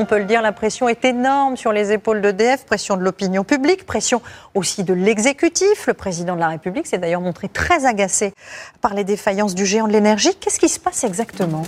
On peut le dire, la pression est énorme sur les épaules d'EDF, pression de l'opinion publique, pression aussi de l'exécutif. Le président de la République s'est d'ailleurs montré très agacé par les défaillances du géant de l'énergie. Qu'est-ce qui se passe exactement?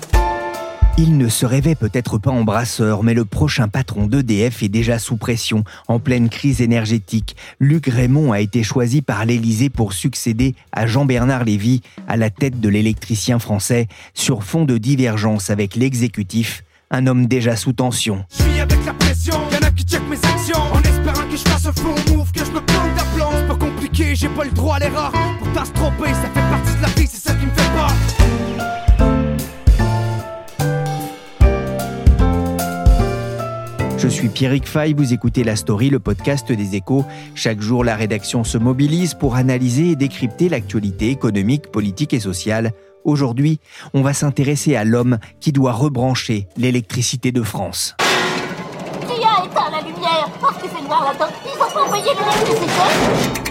Il ne se rêvait peut-être pas embrasseur, mais le prochain patron d'EDF est déjà sous pression, en pleine crise énergétique. Luc Raymond a été choisi par l'Élysée pour succéder à Jean-Bernard Lévy à la tête de l'électricien français, sur fond de divergence avec l'exécutif un homme déjà sous tension. Je suis avec la pression, y'en a qui check mes actions, en espérant que je fasse un faux move, que je me plante d'aplomb. C'est pas compliqué, j'ai pas le droit à l'erreur. Pourtant se tromper, ça fait partie de la vie, c'est ça qui me fait peur. Je suis Pierrick Fay, vous écoutez La Story, le podcast des échos. Chaque jour, la rédaction se mobilise pour analyser et décrypter l'actualité économique, politique et sociale Aujourd'hui, on va s'intéresser à l'homme qui doit rebrancher l'électricité de France. Qui a éteint la lumière Parce que c'est noir là-dedans. Ils ont envoyé l'électricité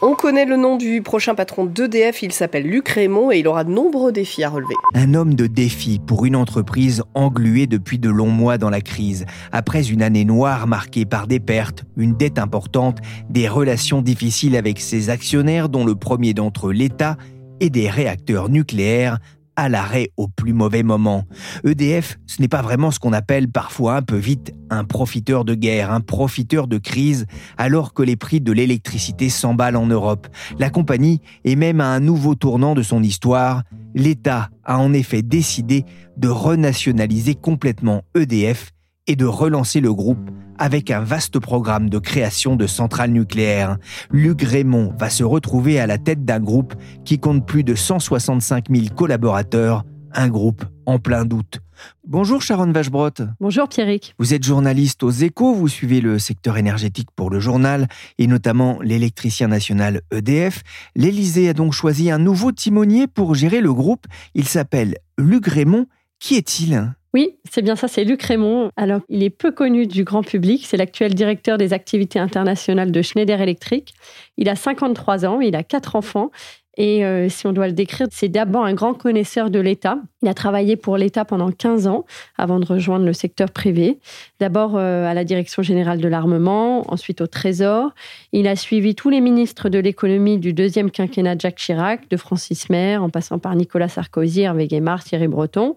On connaît le nom du prochain patron d'EDF, il s'appelle Luc Raymond et il aura de nombreux défis à relever. Un homme de défi pour une entreprise engluée depuis de longs mois dans la crise, après une année noire marquée par des pertes, une dette importante, des relations difficiles avec ses actionnaires dont le premier d'entre eux l'État et des réacteurs nucléaires à l'arrêt au plus mauvais moment. EDF, ce n'est pas vraiment ce qu'on appelle parfois un peu vite un profiteur de guerre, un profiteur de crise, alors que les prix de l'électricité s'emballent en Europe. La compagnie est même à un nouveau tournant de son histoire. L'État a en effet décidé de renationaliser complètement EDF et de relancer le groupe avec un vaste programme de création de centrales nucléaires. Luc Raymond va se retrouver à la tête d'un groupe qui compte plus de 165 000 collaborateurs, un groupe en plein doute. Bonjour Sharon Vachebrot. Bonjour Pierrick. Vous êtes journaliste aux échos, vous suivez le secteur énergétique pour le journal et notamment l'électricien national EDF. L'Élysée a donc choisi un nouveau timonier pour gérer le groupe. Il s'appelle Luc Raymond. Qui est-il? Oui, c'est bien ça, c'est Luc Raymond. Alors, il est peu connu du grand public, c'est l'actuel directeur des activités internationales de Schneider Electric. Il a 53 ans, il a quatre enfants et euh, si on doit le décrire, c'est d'abord un grand connaisseur de l'État. Il a travaillé pour l'État pendant 15 ans avant de rejoindre le secteur privé. D'abord euh, à la Direction générale de l'armement, ensuite au Trésor. Il a suivi tous les ministres de l'économie du deuxième quinquennat de Jacques Chirac, de Francis Maire, en passant par Nicolas Sarkozy, Hervé Guémard, Thierry Breton.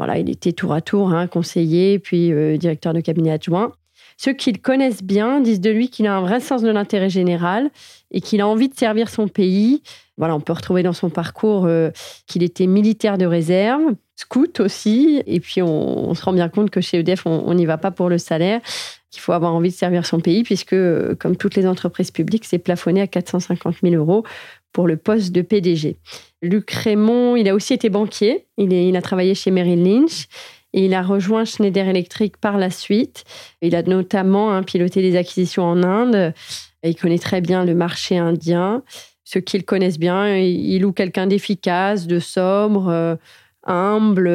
Voilà, il était tour à tour hein, conseiller, puis euh, directeur de cabinet adjoint. Ceux qui le connaissent bien disent de lui qu'il a un vrai sens de l'intérêt général et qu'il a envie de servir son pays. Voilà, on peut retrouver dans son parcours euh, qu'il était militaire de réserve, scout aussi, et puis on, se rend bien compte que chez EDF, on n'y va pas pour le salaire, qu'il faut avoir envie de servir son pays, puisque, euh, comme toutes les entreprises publiques, c'est plafonné à 450 000 euros pour le poste de PDG. Luc Raymond, il a aussi été banquier. Il, a travaillé chez Merrill Lynch. Et il a rejoint Schneider Electric par la suite. Il a notamment hein, piloté des acquisitions en Inde. Il connaît très bien le marché indien. Ceux qui le connaissent bien, il loue quelqu'un d'efficace, de sobre, euh, humble,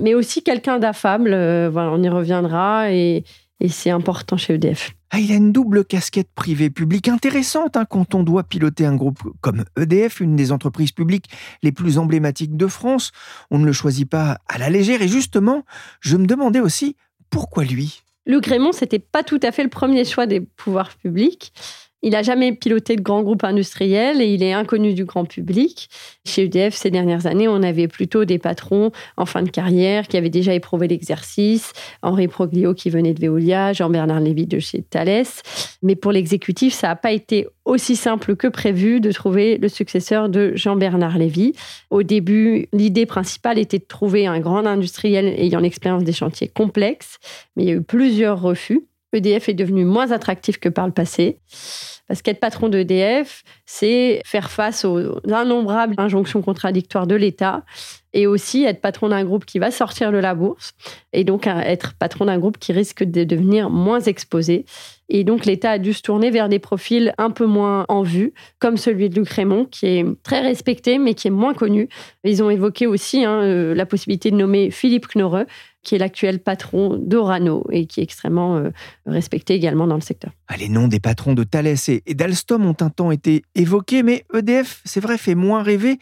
mais aussi quelqu'un d'affable. Euh, voilà, on y reviendra et, et c'est important chez EDF. Ah, il a une double casquette privée-publique intéressante hein, quand on doit piloter un groupe comme EDF, une des entreprises publiques les plus emblématiques de France. On ne le choisit pas à la légère. Et justement, je me demandais aussi pourquoi lui? Luc Raymond, c'était pas tout à fait le premier choix des pouvoirs publics. Il n'a jamais piloté de grands groupes industriels et il est inconnu du grand public. Chez EDF, ces dernières années, on avait plutôt des patrons en fin de carrière qui avaient déjà éprouvé l'exercice. Henri Proglio qui venait de Veolia, Jean-Bernard Lévy de chez Thales. Mais pour l'exécutif, ça n'a pas été aussi simple que prévu de trouver le successeur de Jean-Bernard Lévy. Au début, l'idée principale était de trouver un grand industriel ayant l'expérience des chantiers complexes, mais il y a eu plusieurs refus. EDF est devenu moins attractif que par le passé. Parce qu'être patron d'EDF, c'est faire face aux innombrables injonctions contradictoires de l'État et aussi être patron d'un groupe qui va sortir de la bourse et donc être patron d'un groupe qui risque de devenir moins exposé. Et donc l'État a dû se tourner vers des profils un peu moins en vue, comme celui de Luc Raymond, qui est très respecté mais qui est moins connu. Ils ont évoqué aussi hein, euh, la possibilité de nommer Philippe Knorre, qui est l'actuel patron d'Orano et qui est extrêmement euh, respecté également dans le secteur. Ah, les noms des patrons de Thales et d'Alstom ont un temps été évoqués, mais EDF, c'est vrai, fait moins rêver.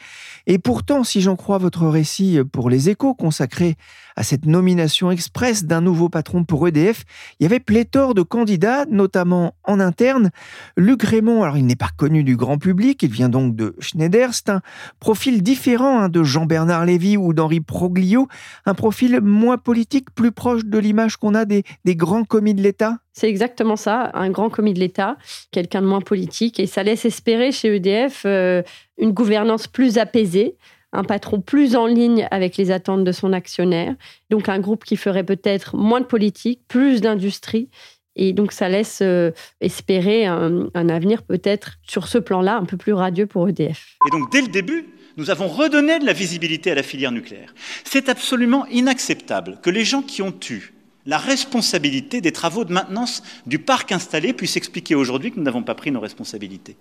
Et pourtant, si j'en crois votre récit pour les échos consacré à cette nomination express d'un nouveau patron pour EDF, il y avait pléthore de candidats, notamment en interne. Luc Raymond, alors il n'est pas connu du grand public, il vient donc de Schneider, c'est un profil différent hein, de Jean-Bernard Lévy ou d'Henri Proglio, un profil moins politique, plus proche de l'image qu'on a des, grands commis de l'État? C'est exactement ça, un grand commis de l'État, quelqu'un de moins politique, et ça laisse espérer chez EDF euh, une gouvernance plus apaisée, un patron plus en ligne avec les attentes de son actionnaire, donc un groupe qui ferait peut-être moins de politique, plus d'industrie. Et donc ça laisse euh, espérer un, avenir peut-être sur ce plan-là un peu plus radieux pour EDF. Et donc dès le début, nous avons redonné de la visibilité à la filière nucléaire. C'est absolument inacceptable que les gens qui ont eu la responsabilité des travaux de maintenance du parc installé puisse expliquer aujourd'hui que nous n'avons pas pris nos responsabilités.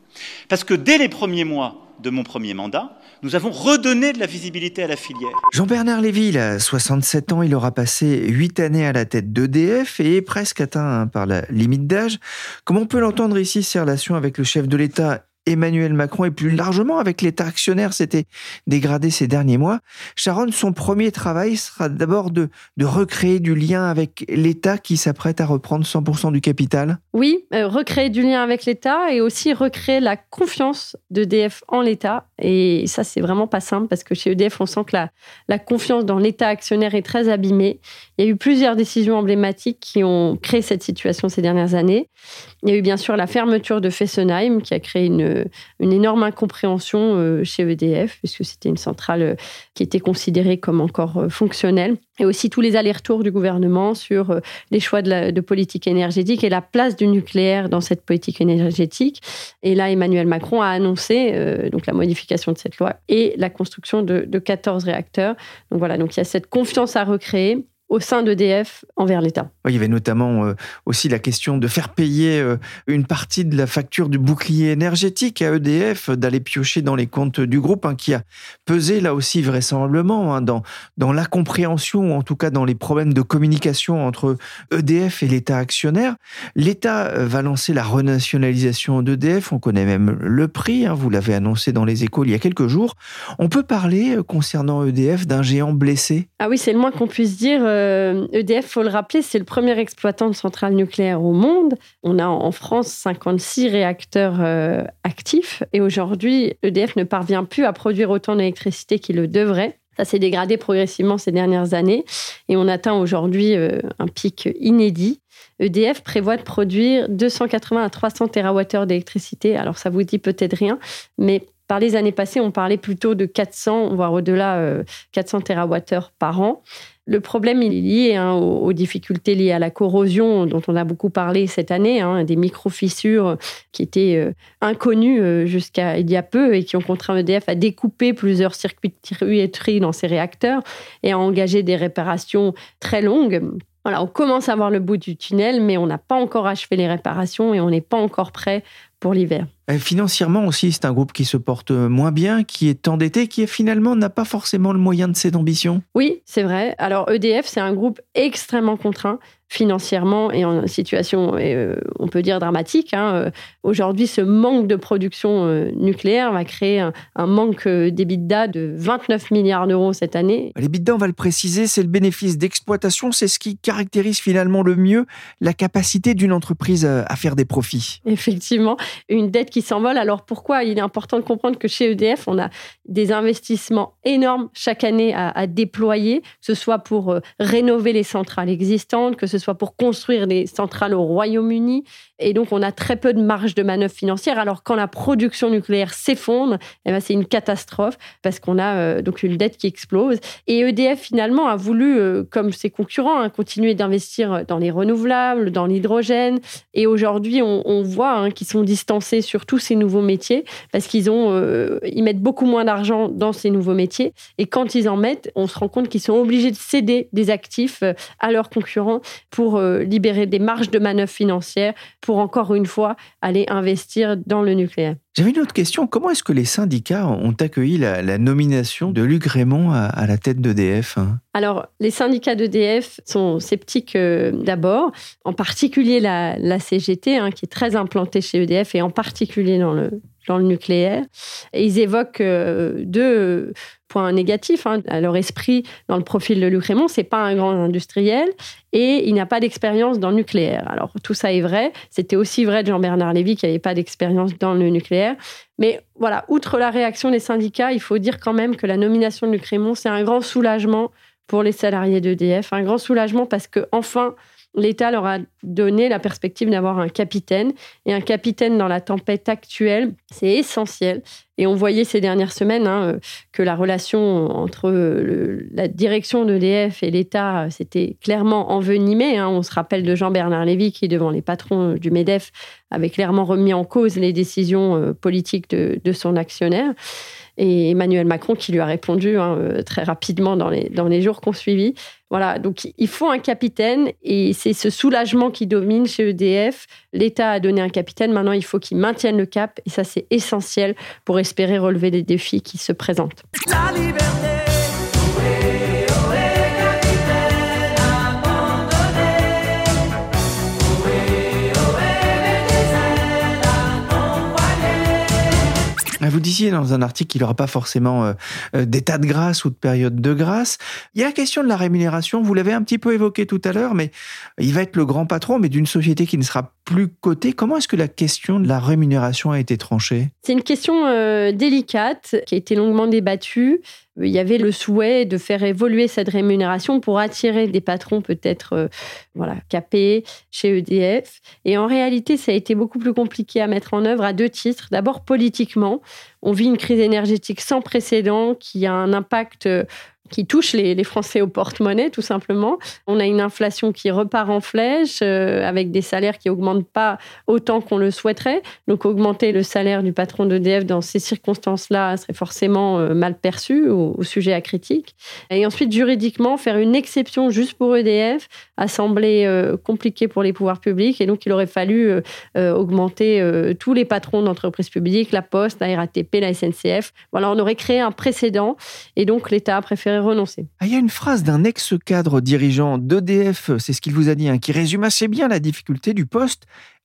Parce que dès les premiers mois de mon premier mandat, nous avons redonné de la visibilité à la filière. Jean-Bernard Lévy, a 67 ans, il aura passé 8 années à la tête d'EDF et est presque atteint par la limite d'âge. Comment on peut l'entendre ici, ses relations avec le chef de l'État Emmanuel Macron et plus largement avec l'État actionnaire s'était dégradé ces derniers mois. Sharon, son premier travail sera d'abord de, de recréer du lien avec l'État qui s'apprête à reprendre 100% du capital. Oui, euh, recréer du lien avec l'État et aussi recréer la confiance d'EDF en l'État. Et ça, c'est vraiment pas simple parce que chez EDF, on sent que la, confiance dans l'État actionnaire est très abîmée. Il y a eu plusieurs décisions emblématiques qui ont créé cette situation ces dernières années. Il y a eu bien sûr la fermeture de Fessenheim qui a créé une, une énorme incompréhension euh, chez EDF puisque c'était une centrale euh, qui était considérée comme encore euh, fonctionnelle. Et aussi tous les allers-retours du gouvernement sur les choix de, politique énergétique et la place du nucléaire dans cette politique énergétique. Et là, Emmanuel Macron a annoncé donc la modification de cette loi et la construction de, de 14 réacteurs. Donc voilà, donc il y a cette confiance à recréer au sein d'EDF envers l'État. il y avait notamment euh, aussi la question de faire payer euh, une partie de la facture du bouclier énergétique à EDF, d'aller piocher dans les comptes du groupe, hein, qui a pesé là aussi vraisemblablement hein, dans, dans l'incompréhension, ou en tout cas dans les problèmes de communication entre EDF et l'État actionnaire. L'État euh, va lancer la renationalisation d'EDF, on connaît même le prix, hein, vous l'avez annoncé dans les échos il y a quelques jours. On peut parler concernant EDF d'un géant blessé? Ah oui, c'est le moins qu'on puisse dire euh, e faut le rappeler, c'est le premier exploitant de centrales nucléaires au monde. On a en France 56 réacteurs euh, actifs et aujourd'hui, EDF ne parvient plus à produire autant d'électricité qu'il le devrait. Ça s'est dégradé progressivement ces dernières années et on atteint aujourd'hui euh, un pic inédit. EDF prévoit de produire 280 à 300 TWh d'électricité. Alors ça vous dit peut-être rien, mais par les années passées, on parlait plutôt de 400, voire au-delà, 400 TWh par an. Le problème est lié hein, aux, difficultés liées à la corrosion dont on a beaucoup parlé cette année, hein, des micro-fissures qui étaient euh, inconnues euh, jusqu'à il y a peu et qui ont contraint EDF à découper plusieurs circuits tuyauterie dans ses réacteurs et à engager des réparations très longues. On commence à voir le bout du tunnel, mais on n'a pas encore achevé les réparations et on n'est pas encore prêt pour l'hiver. Financièrement aussi, c'est un groupe qui se porte moins bien, qui est endetté, qui finalement n'a pas forcément le moyen de ses ambitions. Oui, c'est vrai. Alors EDF, c'est un groupe extrêmement contraint financièrement et en situation, euh, on peut dire, dramatique. Hein. Euh, aujourd'hui, ce manque de production euh, nucléaire va créer un, manque d'EBITDA de 29 milliards d'euros cette année. L'EBITDA, on va le préciser, c'est le bénéfice d'exploitation, c'est ce qui caractérise finalement le mieux la capacité d'une entreprise à faire des profits. Effectivement, une dette s'envole. Alors pourquoi Il est important de comprendre que chez EDF, on a des investissements énormes chaque année à, à déployer, que ce soit pour rénover les centrales existantes, que ce soit pour construire des centrales au Royaume-Uni Et donc, on a très peu de marge de manœuvre financière. Alors, quand la production nucléaire s'effondre, eh ben, c'est une catastrophe parce qu'on a euh, donc une dette qui explose. Et EDF, finalement, a voulu, euh, comme ses concurrents, hein, continuer d'investir dans les renouvelables, dans l'hydrogène. Et aujourd'hui, on, voit hein, qu'ils sont distancés sur tous ces nouveaux métiers parce qu'ils euh, mettent beaucoup moins d'argent dans ces nouveaux métiers. Et quand ils en mettent, on se rend compte qu'ils sont obligés de céder des actifs à leurs concurrents pour libérer des marges de manœuvre financières pour encore une fois aller investir dans le nucléaire. J'avais une autre question. Comment est-ce que les syndicats ont accueilli la, nomination de Luc Raymond à, la tête d'EDF hein? Alors, les syndicats d'EDF sont sceptiques euh, d'abord, en particulier la, CGT, hein, qui est très implantée chez EDF et en particulier dans le, dans le nucléaire. Ils évoquent euh, deux point négatif hein, à leur esprit dans le profil de Luc Raymond, c'est pas un grand industriel et il n'a pas d'expérience dans le nucléaire. Alors tout ça est vrai, c'était aussi vrai de Jean-Bernard Lévy qui n'avait pas d'expérience dans le nucléaire, mais voilà, outre la réaction des syndicats, il faut dire quand même que la nomination de Luc c'est un grand soulagement pour les salariés d'EDF, un grand soulagement parce que enfin l'État leur a donné la perspective d'avoir un capitaine. Et un capitaine dans la tempête actuelle, c'est essentiel. Et on voyait ces dernières semaines hein, euh, que la relation entre la direction d'EDF et l'État euh, s'était clairement envenimée. Hein. On se rappelle de Jean-Bernard Lévy qui, devant les patrons du MEDEF, avait clairement remis en cause les décisions euh, politiques de son actionnaire et Emmanuel Macron qui lui a répondu hein, euh, très rapidement dans les, dans les jours qu'on suivi. Voilà, donc il faut un capitaine et c'est ce soulagement qui domine chez EDF. L'État a donné un capitaine, maintenant il faut qu'il maintienne le cap et ça c'est essentiel pour espérer relever les défis qui se présentent. Dans un article qu'il n'aura pas forcément euh, euh, d'état de grâce ou de période de grâce. Il y a la question de la rémunération, vous l'avez un petit peu évoqué tout à l'heure, mais il va être le grand patron, mais d'une société qui ne sera plus cotée. Comment est-ce que la question de la rémunération a été tranchée? C'est une question euh, délicate qui a été longuement débattue il y avait le souhait de faire évoluer cette rémunération pour attirer des patrons peut-être euh, voilà, capés chez EDF. Et en réalité, ça a été beaucoup plus compliqué à mettre en œuvre à deux titres. D'abord, politiquement, on vit une crise énergétique sans précédent qui a un impact euh, qui touche les, Français au porte-monnaie, tout simplement. On a une inflation qui repart en flèche, euh, avec des salaires qui augmentent pas autant qu'on le souhaiterait. Donc, augmenter le salaire du patron d'EDF dans ces circonstances-là serait forcément euh, mal perçu au, sujet à critique. Et ensuite, juridiquement, faire une exception juste pour EDF a semblé euh, compliqué pour les pouvoirs publics. Et donc, il aurait fallu augmenter tous les patrons d'entreprises publiques, la Poste, la RATP, la SNCF. Voilà, on aurait créé un précédent. Et donc, l'État a préféré renoncer. Ah, il y a une phrase d'un ex-cadre dirigeant d'EDF, c'est ce qu'il vous a dit, hein, qui résume assez bien la difficulté du poste.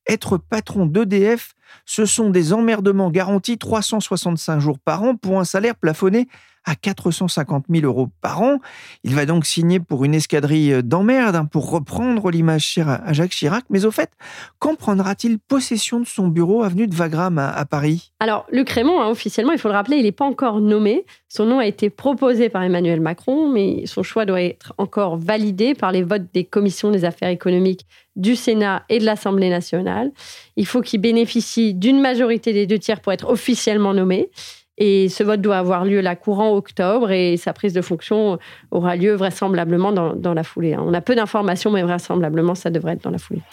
Être patron d'EDF, ce sont des emmerdements garantis 365 jours par an pour un salaire plafonné à 450 000 euros par an. Il va donc signer pour une escadrille d'emmerde, hein, pour reprendre l'image à Jacques Chirac. Mais au fait, quand prendra-t-il possession de son bureau avenue de Wagram à, Paris? Alors, Luc Raymond, hein, officiellement, il faut le rappeler, il n'est pas encore nommé. Son nom a été proposé par Emmanuel Macron, mais son choix doit être encore validé par les votes des commissions des affaires économiques du Sénat et de l'Assemblée nationale. Il faut qu'il bénéficie d'une majorité des deux tiers pour être officiellement nommé. Et ce vote doit avoir lieu là courant octobre et sa prise de fonction aura lieu vraisemblablement dans, la foulée. Hein. On a peu d'informations, mais vraisemblablement, ça devrait être dans la foulée.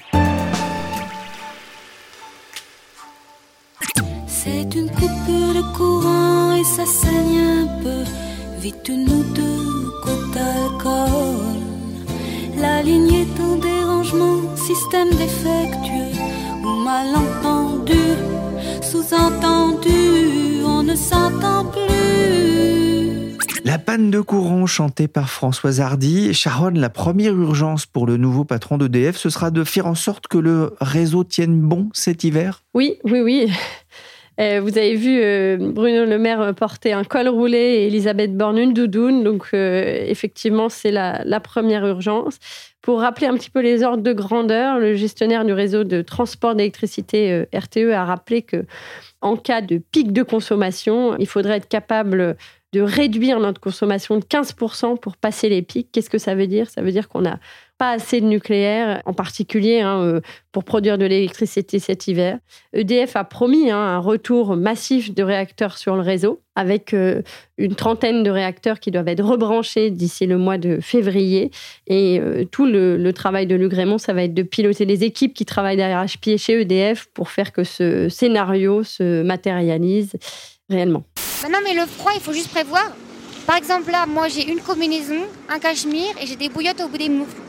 C'est une coupure de courant et ça saigne un peu. Vite nous deux, côte d'alcool. La ligne est en dérangement, système défectueux ou malentendu, sous-entendu ne s'entend plus. La panne de courant chantée par Françoise Hardy. Sharon, la première urgence pour le nouveau patron d'EDF, ce sera de faire en sorte que le réseau tienne bon cet hiver? Oui, oui, oui. Euh, vous avez vu euh, Bruno Le Maire porter un col roulé et Elisabeth Borne une doudoune. Donc, euh, effectivement, c'est la, la, première urgence. Pour rappeler un petit peu les ordres de grandeur, le gestionnaire du réseau de transport d'électricité RTE a rappelé que en cas de pic de consommation, il faudrait être capable de réduire notre consommation de 15% pour passer les pics. Qu'est-ce que ça veut dire? Ça veut dire qu'on a pas assez de nucléaire, en particulier hein, euh, pour produire de l'électricité cet hiver. EDF a promis hein, un retour massif de réacteurs sur le réseau, avec euh, une trentaine de réacteurs qui doivent être rebranchés d'ici le mois de février. Et euh, tout le, travail de Luc ça va être de piloter les équipes qui travaillent derrière pied chez EDF pour faire que ce scénario se matérialise réellement. Bah non, mais le froid, il faut juste prévoir. Par exemple, là, moi, j'ai une combinaison, un cachemire et j'ai des bouillottes au bout des moufles.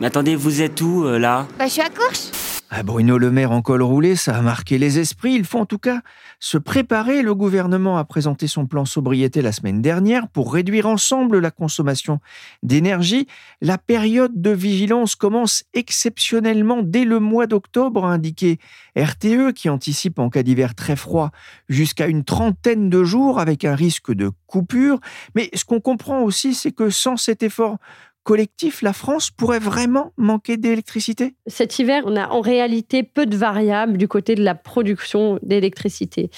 Mais attendez, vous êtes où, euh, là? Bah, je suis à Courche. À Bruno Le Maire en col roulé, ça a marqué les esprits. Il faut en tout cas se préparer. Le gouvernement a présenté son plan sobriété la semaine dernière pour réduire ensemble la consommation d'énergie. La période de vigilance commence exceptionnellement dès le mois d'octobre, a indiqué RTE, qui anticipe en cas d'hiver très froid jusqu'à une trentaine de jours avec un risque de coupure. Mais ce qu'on comprend aussi, c'est que sans cet effort collectif, la France pourrait vraiment manquer d'électricité? Cet hiver, on a en réalité peu de variables du côté de la production d'électricité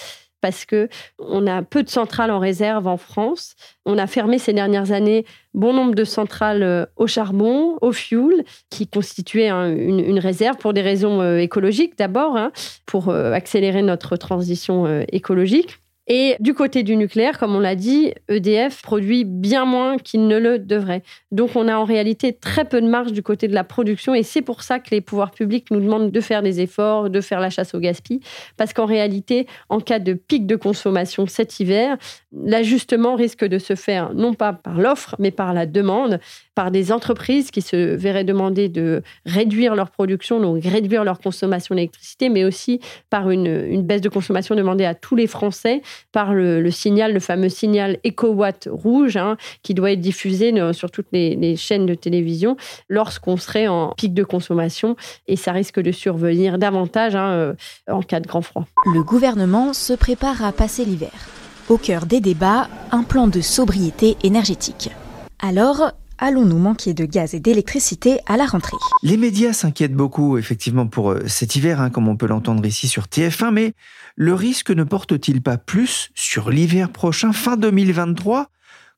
parce que on a peu de centrales en réserve en France. On a fermé ces dernières années bon nombre de centrales euh, au charbon, au fuel, qui constituaient une, réserve pour des raisons euh, écologiques d'abord, hein, pour euh, accélérer notre transition écologique. Et du côté du nucléaire, comme on l'a dit, EDF produit bien moins qu'il ne le devrait. Donc on a en réalité très peu de marge du côté de la production et c'est pour ça que les pouvoirs publics nous demandent de faire des efforts, de faire la chasse au gaspillage. Parce qu'en réalité, en cas de pic de consommation cet hiver, l'ajustement risque de se faire non pas par l'offre, mais par la demande, par des entreprises qui se verraient demander de réduire leur production, donc réduire leur consommation d'électricité, mais aussi par une, baisse de consommation demandée à tous les Français par le, signal, le fameux signal EcoWatt rouge, hein, qui doit être diffusé sur toutes les, chaînes de télévision lorsqu'on serait en pic de consommation. Et ça risque de survenir davantage hein, euh, en cas de grand froid. Le gouvernement se prépare à passer l'hiver. Au cœur des débats, un plan de sobriété énergétique. Alors, allons-nous manquer de gaz et d'électricité à la rentrée? Les médias s'inquiètent beaucoup, effectivement, pour euh, cet hiver, hein, comme on peut l'entendre ici sur TF1, mais le risque ne porte-t-il pas plus sur l'hiver prochain, fin 2023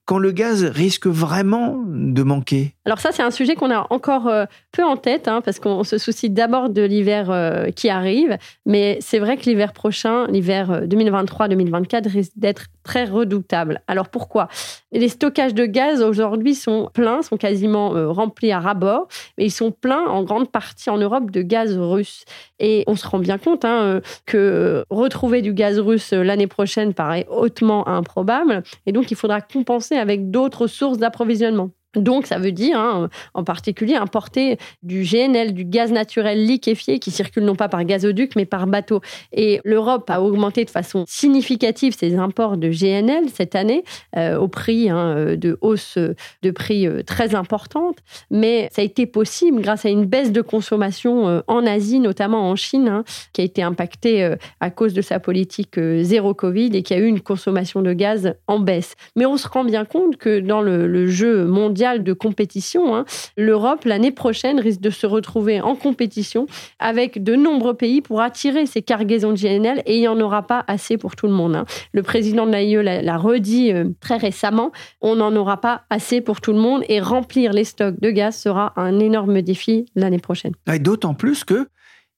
quand le gaz risque vraiment de manquer? Alors ça, c'est un sujet qu'on a encore euh, peu en tête, hein, parce qu'on se soucie d'abord de l'hiver euh, qui arrive, mais c'est vrai que l'hiver prochain, l'hiver 2023-2024, risque d'être très redoutable. Alors pourquoi? Les stockages de gaz aujourd'hui sont pleins, sont quasiment euh, remplis à ras-bord, mais ils sont pleins en grande partie en Europe de gaz russe. Et on se rend bien compte hein, euh, que retrouver du gaz russe euh, l'année prochaine paraît hautement improbable, et donc il faudra compenser avec d'autres sources d'approvisionnement. Donc, ça veut dire, hein, en particulier, importer du GNL, du gaz naturel liquéfié, qui circule non pas par gazoduc, mais par bateau. Et l'Europe a augmenté de façon significative ses imports de GNL cette année, euh, au prix hein, de hausse de prix euh, très importante. Mais ça a été possible grâce à une baisse de consommation euh, en Asie, notamment en Chine, hein, qui a été impactée à cause de sa politique zéro Covid et qui a eu une consommation de gaz en baisse. Mais on se rend bien compte que dans le jeu mondial, de compétition, hein, l'Europe, l'année prochaine, risque de se retrouver en compétition avec de nombreux pays pour attirer ces cargaisons de GNL et il n'y en aura pas assez pour tout le monde. Hein. Le président de l'AIE l'a redit euh, très récemment, on n'en aura pas assez pour tout le monde et remplir les stocks de gaz sera un énorme défi l'année prochaine. D'autant plus que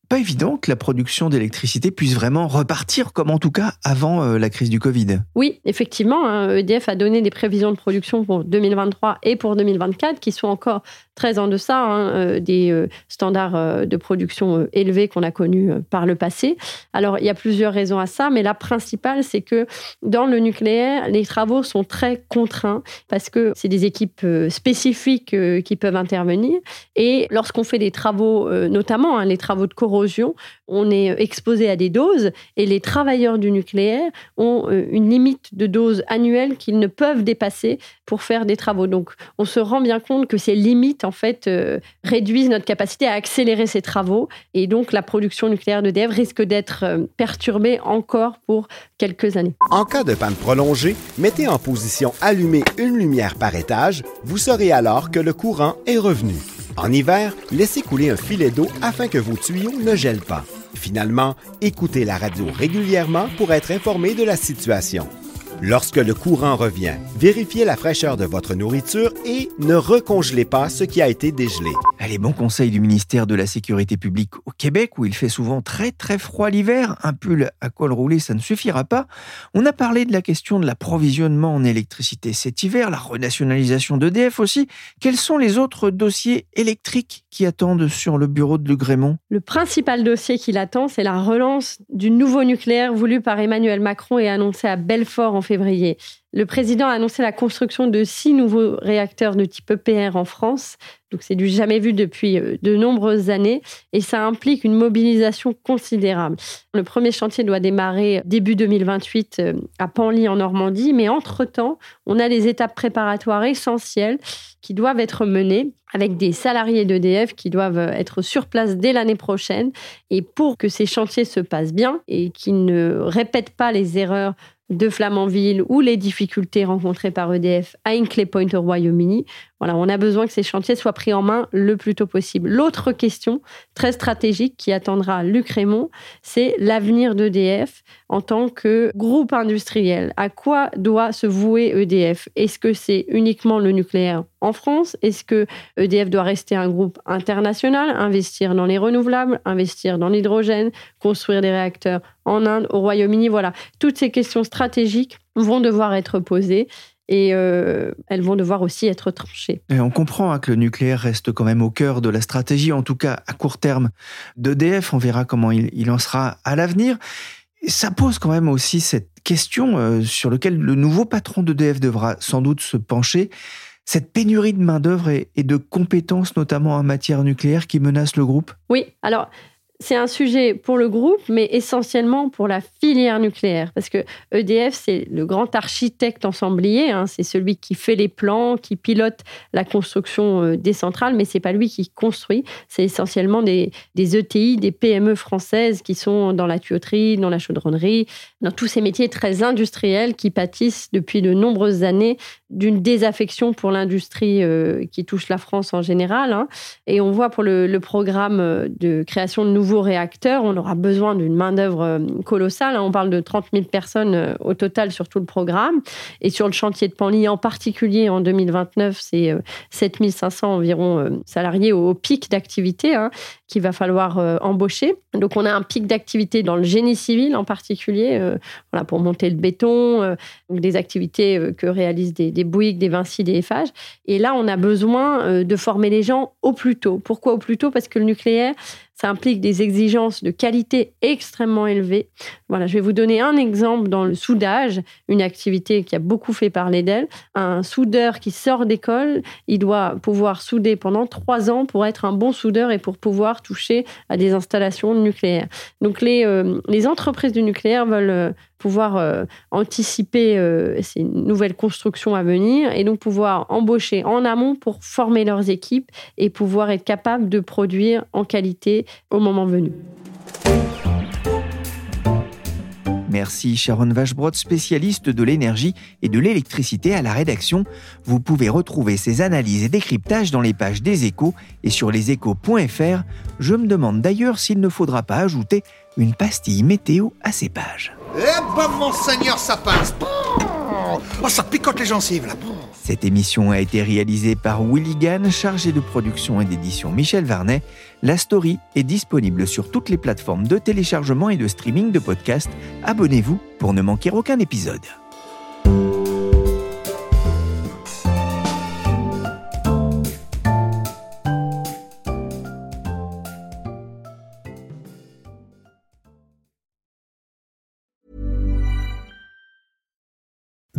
pas évident que la production d'électricité puisse vraiment repartir, comme en tout cas avant euh, la crise du Covid. Oui, effectivement, EDF hein, a donné des prévisions de production pour 2023 et pour 2024 qui sont encore très en deçà hein, euh, des euh, standards de production élevés qu'on a connus par le passé. Alors, il y a plusieurs raisons à ça, mais la principale, c'est que dans le nucléaire, les travaux sont très contraints parce que c'est des équipes spécifiques qui peuvent intervenir. Et lorsqu'on fait des travaux, notamment hein, les travaux de corrosion, on est exposé à des doses et les travailleurs du nucléaire ont euh, une limite de dose annuelle qu'ils ne peuvent dépasser pour faire des travaux. Donc, on se rend bien compte que ces limites, en fait, euh, réduisent notre capacité à accélérer ces travaux et donc la production nucléaire d'EDF risque d'être euh, perturbée encore pour quelques années. En cas de panne prolongée, mettez en position allumée une lumière par étage. Vous saurez alors que le courant est revenu. En hiver, laissez couler un filet d'eau afin que vos tuyaux ne gèlent pas. Finalement, écoutez la radio régulièrement pour être informé de la situation. Lorsque le courant revient, vérifiez la fraîcheur de votre nourriture et ne recongelez pas ce qui a été dégelé. Les bons conseils du ministère de la Sécurité publique au Québec, où il fait souvent très très froid l'hiver, un pull à col roulé, ça ne suffira pas. On a parlé de la question de l'approvisionnement en électricité cet hiver, la renationalisation d'EDF aussi. Quels sont les autres dossiers électriques qui attendent sur le bureau de Luc Raymond Le principal dossier qu'il attend, c'est la relance du nouveau nucléaire voulu par Emmanuel Macron et annoncé à Belfort en février. Le président a annoncé la construction de six nouveaux réacteurs de type EPR en France. Donc c'est du jamais vu depuis euh, de nombreuses années et ça implique une mobilisation considérable. Le premier chantier doit démarrer début 2028 euh, à Panly en Normandie, mais entre-temps, on a les étapes préparatoires essentielles qui doivent être menées avec des salariés d'EDF qui doivent être sur place dès l'année prochaine. Et pour que ces chantiers se passent bien et qu'ils ne répètent pas les erreurs de Flamanville ou les difficultés rencontrées par EDF à Inclay Point au Royaume-Uni. Voilà, on a besoin que ces chantiers soient pris en main le plus tôt possible. L'autre question très stratégique qui attendra Luc Raymond, c'est l'avenir d'EDF en tant que groupe industriel. À quoi doit se vouer EDF Est-ce que c'est uniquement le nucléaire en France? Est-ce que EDF doit rester un groupe international, investir dans les renouvelables, investir dans l'hydrogène, construire des réacteurs en Inde, au Royaume-Uni? Voilà, toutes ces questions stratégiques vont devoir être posées et euh, elles vont devoir aussi être tranchées. Et on comprend hein, que le nucléaire reste quand même au cœur de la stratégie, en tout cas à court terme d'EDF. On verra comment il, en sera à l'avenir. Ça pose quand même aussi cette question euh, sur laquelle le nouveau patron d'EDF devra sans doute se pencher. Cette pénurie de main-d'œuvre et, et de compétences, notamment en matière nucléaire, qui menace le groupe? Oui, alors c'est un sujet pour le groupe, mais essentiellement pour la filière nucléaire. Parce que EDF, c'est le grand architecte ensemblier, hein. c'est celui qui fait les plans, qui pilote la construction euh, des centrales, mais c'est pas lui qui construit. C'est essentiellement des, des, ETI, des PME françaises qui sont dans la tuyauterie, dans la chaudronnerie, dans tous ces métiers très industriels qui pâtissent depuis de nombreuses années d'une désaffection pour l'industrie euh, qui touche la France en général. Hein. Et on voit pour le, programme euh, de création de nouveaux réacteurs, on aura besoin d'une main-d'œuvre euh, colossale. Hein. On parle de 30 000 personnes au total sur tout le programme. Et sur le chantier de Panly en particulier, en 2029, c'est 7 euh, 500 environ salariés au pic d'activité hein, qu'il va falloir embaucher. Donc on a un pic d'activité dans le génie civil en particulier, voilà, pour monter le béton, des activités que réalisent des, des Bouygues, des Vinci, des Eiffage. Et là, on a besoin de former les gens au plus tôt. Pourquoi au plus tôt? Parce que le nucléaire, ça implique des exigences de qualité extrêmement élevées. Voilà, je vais vous donner un exemple dans le soudage, une activité qui a beaucoup fait parler d'elle. Un soudeur qui sort d'école, il doit pouvoir souder pendant trois ans pour être un bon soudeur et pour pouvoir toucher à des installations nucléaires. Donc les, euh, les entreprises du nucléaire veulent euh, pouvoir euh, anticiper ces nouvelles constructions à venir et donc pouvoir embaucher en amont pour former leurs équipes et pouvoir être capable de produire en qualité au moment venu. Merci Sharon Vachebrod, spécialiste de l'énergie et de l'électricité à la rédaction. Vous pouvez retrouver ces analyses et décryptages dans les pages des échos et sur leséchos.fr. Je me demande d'ailleurs s'il ne faudra pas ajouter une pastille météo à ces pages. Eh ben mon seigneur, ça passe Oh, ça picote les gencives là cette émission a été réalisée par Willy Gann, chargé de production et d'édition Michel Varnet. La story est disponible sur toutes les plateformes de téléchargement et de streaming de podcasts. Abonnez-vous pour ne manquer aucun épisode.